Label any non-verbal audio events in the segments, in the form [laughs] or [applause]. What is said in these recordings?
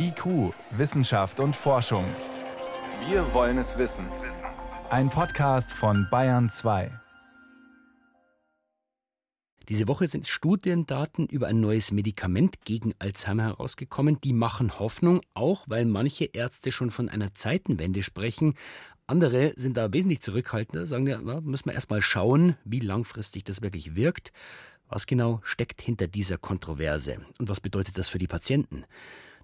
IQ, Wissenschaft und Forschung. Wir wollen es wissen. Ein Podcast von Bayern 2. Diese Woche sind Studiendaten über ein neues Medikament gegen Alzheimer herausgekommen. Die machen Hoffnung, auch weil manche Ärzte schon von einer Zeitenwende sprechen. Andere sind da wesentlich zurückhaltender, sagen ja, müssen wir erst mal schauen, wie langfristig das wirklich wirkt. Was genau steckt hinter dieser Kontroverse und was bedeutet das für die Patienten?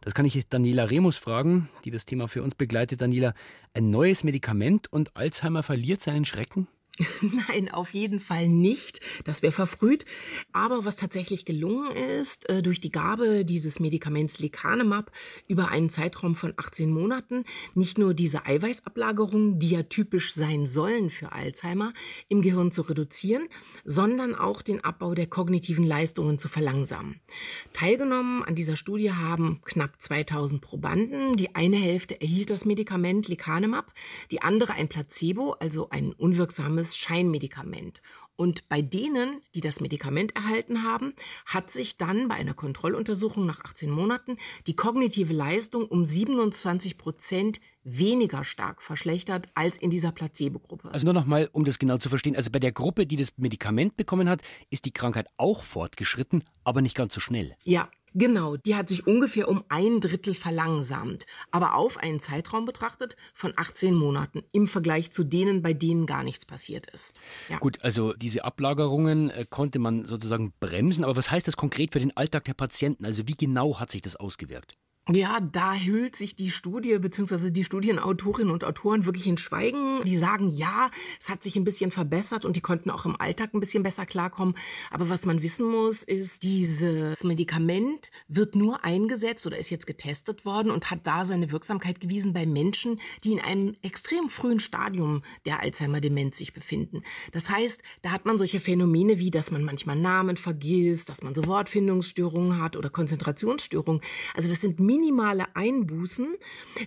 Das kann ich Daniela Remus fragen, die das Thema für uns begleitet. Daniela, ein neues Medikament und Alzheimer verliert seinen Schrecken? [laughs] Nein, auf jeden Fall nicht. Das wäre verfrüht. Aber was tatsächlich gelungen ist, äh, durch die Gabe dieses Medikaments Lecanemab über einen Zeitraum von 18 Monaten, nicht nur diese Eiweißablagerungen, die ja typisch sein sollen für Alzheimer, im Gehirn zu reduzieren, sondern auch den Abbau der kognitiven Leistungen zu verlangsamen. Teilgenommen an dieser Studie haben knapp 2000 Probanden. Die eine Hälfte erhielt das Medikament Lecanemab, die andere ein Placebo, also ein unwirksames sogenanntes Scheinmedikament. Und bei denen, die das Medikament erhalten haben, hat sich dann bei einer Kontrolluntersuchung nach 18 Monaten die kognitive Leistung um 27 Prozent weniger stark verschlechtert als in dieser Placebo-Gruppe. Also nur noch mal, um das genau zu verstehen. Also bei der Gruppe, die das Medikament bekommen hat, ist die Krankheit auch fortgeschritten, aber nicht ganz so schnell. Ja, Genau, die hat sich ungefähr um ein Drittel verlangsamt, aber auf einen Zeitraum betrachtet von 18 Monaten im Vergleich zu denen, bei denen gar nichts passiert ist. Ja. Gut, also diese Ablagerungen äh, konnte man sozusagen bremsen, aber was heißt das konkret für den Alltag der Patienten? Also wie genau hat sich das ausgewirkt? Ja, da hüllt sich die Studie bzw. die Studienautorinnen und Autoren wirklich in Schweigen. Die sagen, ja, es hat sich ein bisschen verbessert und die konnten auch im Alltag ein bisschen besser klarkommen. Aber was man wissen muss, ist, dieses Medikament wird nur eingesetzt oder ist jetzt getestet worden und hat da seine Wirksamkeit gewiesen bei Menschen, die in einem extrem frühen Stadium der Alzheimer-Demenz sich befinden. Das heißt, da hat man solche Phänomene wie, dass man manchmal Namen vergisst, dass man so Wortfindungsstörungen hat oder Konzentrationsstörungen. Also das sind minimale Einbußen,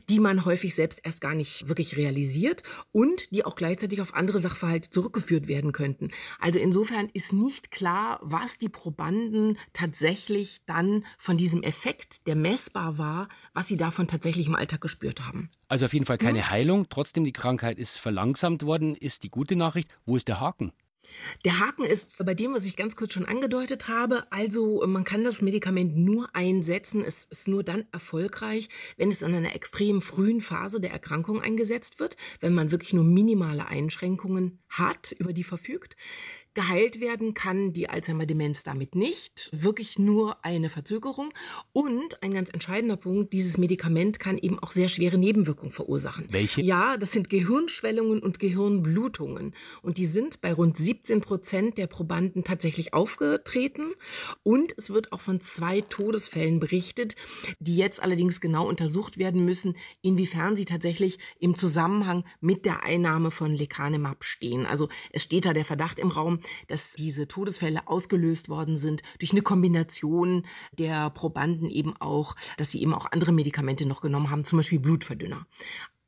die man häufig selbst erst gar nicht wirklich realisiert und die auch gleichzeitig auf andere Sachverhalte zurückgeführt werden könnten. Also insofern ist nicht klar, was die Probanden tatsächlich dann von diesem Effekt, der messbar war, was sie davon tatsächlich im Alltag gespürt haben. Also auf jeden Fall keine Heilung, trotzdem die Krankheit ist verlangsamt worden, ist die gute Nachricht. Wo ist der Haken? Der Haken ist bei dem, was ich ganz kurz schon angedeutet habe. Also man kann das Medikament nur einsetzen. Es ist nur dann erfolgreich, wenn es in einer extrem frühen Phase der Erkrankung eingesetzt wird, wenn man wirklich nur minimale Einschränkungen hat, über die verfügt. Geheilt werden kann die Alzheimer-Demenz damit nicht, wirklich nur eine Verzögerung. Und ein ganz entscheidender Punkt, dieses Medikament kann eben auch sehr schwere Nebenwirkungen verursachen. Welche? Ja, das sind Gehirnschwellungen und Gehirnblutungen. Und die sind bei rund 17 Prozent der Probanden tatsächlich aufgetreten. Und es wird auch von zwei Todesfällen berichtet, die jetzt allerdings genau untersucht werden müssen, inwiefern sie tatsächlich im Zusammenhang mit der Einnahme von Lecanemab stehen. Also es steht da der Verdacht im Raum, dass diese Todesfälle ausgelöst worden sind durch eine Kombination der Probanden eben auch, dass sie eben auch andere Medikamente noch genommen haben, zum Beispiel Blutverdünner.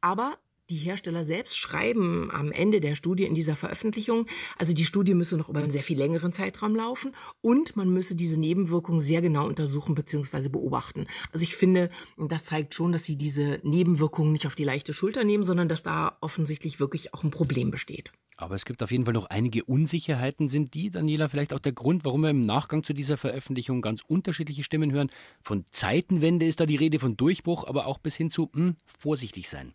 Aber die Hersteller selbst schreiben am Ende der Studie in dieser Veröffentlichung, also die Studie müsse noch über einen sehr viel längeren Zeitraum laufen und man müsse diese Nebenwirkungen sehr genau untersuchen bzw. beobachten. Also ich finde, das zeigt schon, dass sie diese Nebenwirkungen nicht auf die leichte Schulter nehmen, sondern dass da offensichtlich wirklich auch ein Problem besteht. Aber es gibt auf jeden Fall noch einige Unsicherheiten. Sind die, Daniela, vielleicht auch der Grund, warum wir im Nachgang zu dieser Veröffentlichung ganz unterschiedliche Stimmen hören? Von Zeitenwende ist da die Rede, von Durchbruch, aber auch bis hin zu mh, hm, vorsichtig sein.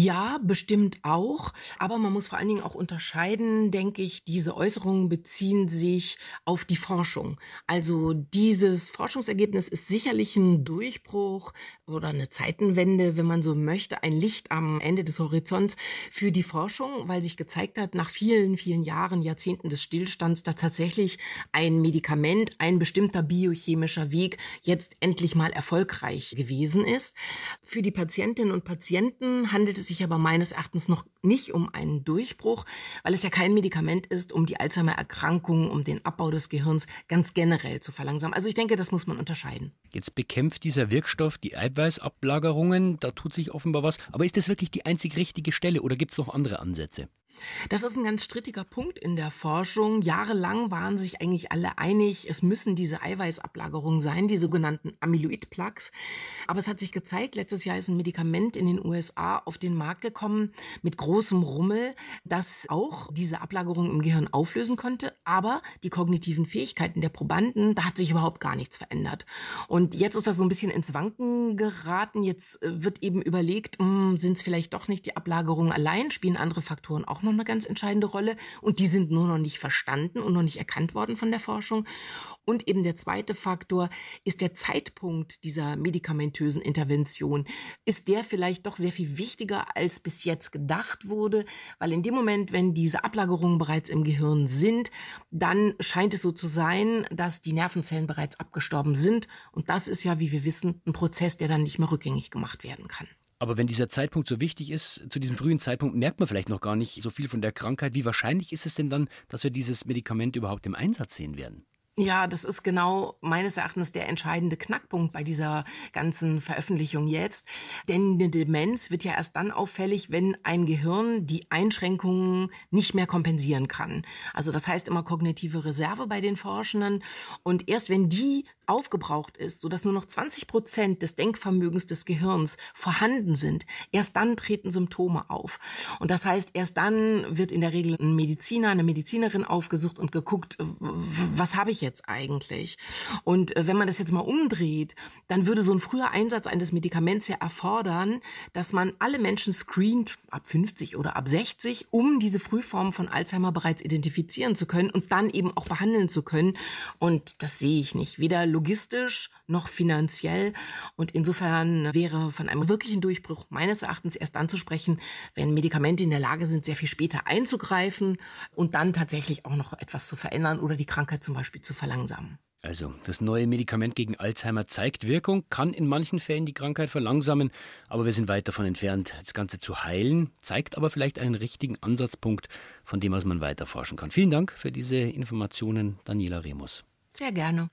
Ja, bestimmt auch. Aber man muss vor allen Dingen auch unterscheiden, denke ich, diese Äußerungen beziehen sich auf die Forschung. Also dieses Forschungsergebnis ist sicherlich ein Durchbruch oder eine Zeitenwende, wenn man so möchte, ein Licht am Ende des Horizonts für die Forschung, weil sich gezeigt hat, nach vielen, vielen Jahren, Jahrzehnten des Stillstands, dass tatsächlich ein Medikament, ein bestimmter biochemischer Weg jetzt endlich mal erfolgreich gewesen ist. Für die Patientinnen und Patienten handelt es sich aber meines Erachtens noch nicht um einen Durchbruch, weil es ja kein Medikament ist, um die Alzheimer-Erkrankung, um den Abbau des Gehirns ganz generell zu verlangsamen. Also ich denke, das muss man unterscheiden. Jetzt bekämpft dieser Wirkstoff die Eiweißablagerungen, da tut sich offenbar was. Aber ist das wirklich die einzig richtige Stelle oder gibt es noch andere Ansätze? Das ist ein ganz strittiger Punkt in der Forschung. Jahrelang waren sich eigentlich alle einig, es müssen diese Eiweißablagerungen sein, die sogenannten Amyloid-Plaques. Aber es hat sich gezeigt, letztes Jahr ist ein Medikament in den USA auf den Markt gekommen mit großem Rummel, das auch diese Ablagerungen im Gehirn auflösen konnte. Aber die kognitiven Fähigkeiten der Probanden, da hat sich überhaupt gar nichts verändert. Und jetzt ist das so ein bisschen ins Wanken geraten. Jetzt äh, wird eben überlegt, hm, sind es vielleicht doch nicht die Ablagerungen allein, spielen andere Faktoren auch noch eine ganz entscheidende Rolle und die sind nur noch nicht verstanden und noch nicht erkannt worden von der Forschung. Und eben der zweite Faktor ist der Zeitpunkt dieser medikamentösen Intervention. Ist der vielleicht doch sehr viel wichtiger, als bis jetzt gedacht wurde? Weil in dem Moment, wenn diese Ablagerungen bereits im Gehirn sind, dann scheint es so zu sein, dass die Nervenzellen bereits abgestorben sind. Und das ist ja, wie wir wissen, ein Prozess, der dann nicht mehr rückgängig gemacht werden kann. Aber wenn dieser Zeitpunkt so wichtig ist, zu diesem frühen Zeitpunkt merkt man vielleicht noch gar nicht so viel von der Krankheit. Wie wahrscheinlich ist es denn dann, dass wir dieses Medikament überhaupt im Einsatz sehen werden? Ja, das ist genau meines Erachtens der entscheidende Knackpunkt bei dieser ganzen Veröffentlichung jetzt. Denn eine Demenz wird ja erst dann auffällig, wenn ein Gehirn die Einschränkungen nicht mehr kompensieren kann. Also das heißt immer kognitive Reserve bei den Forschenden. Und erst wenn die aufgebraucht ist, sodass nur noch 20 Prozent des Denkvermögens des Gehirns vorhanden sind, erst dann treten Symptome auf. Und das heißt, erst dann wird in der Regel ein Mediziner, eine Medizinerin aufgesucht und geguckt, was habe ich jetzt eigentlich? Und äh, wenn man das jetzt mal umdreht, dann würde so ein früher Einsatz eines Medikaments ja erfordern, dass man alle Menschen screent, ab 50 oder ab 60, um diese Frühform von Alzheimer bereits identifizieren zu können und dann eben auch behandeln zu können. Und das sehe ich nicht. Weder logistisch noch finanziell. Und insofern wäre von einem wirklichen Durchbruch meines Erachtens erst dann zu sprechen, wenn Medikamente in der Lage sind, sehr viel später einzugreifen und dann tatsächlich auch noch etwas zu verändern oder die Krankheit zum Beispiel zu verlangsamen. Also, das neue Medikament gegen Alzheimer zeigt Wirkung, kann in manchen Fällen die Krankheit verlangsamen, aber wir sind weit davon entfernt, das Ganze zu heilen, zeigt aber vielleicht einen richtigen Ansatzpunkt, von dem aus man weiter forschen kann. Vielen Dank für diese Informationen, Daniela Remus. Sehr gerne.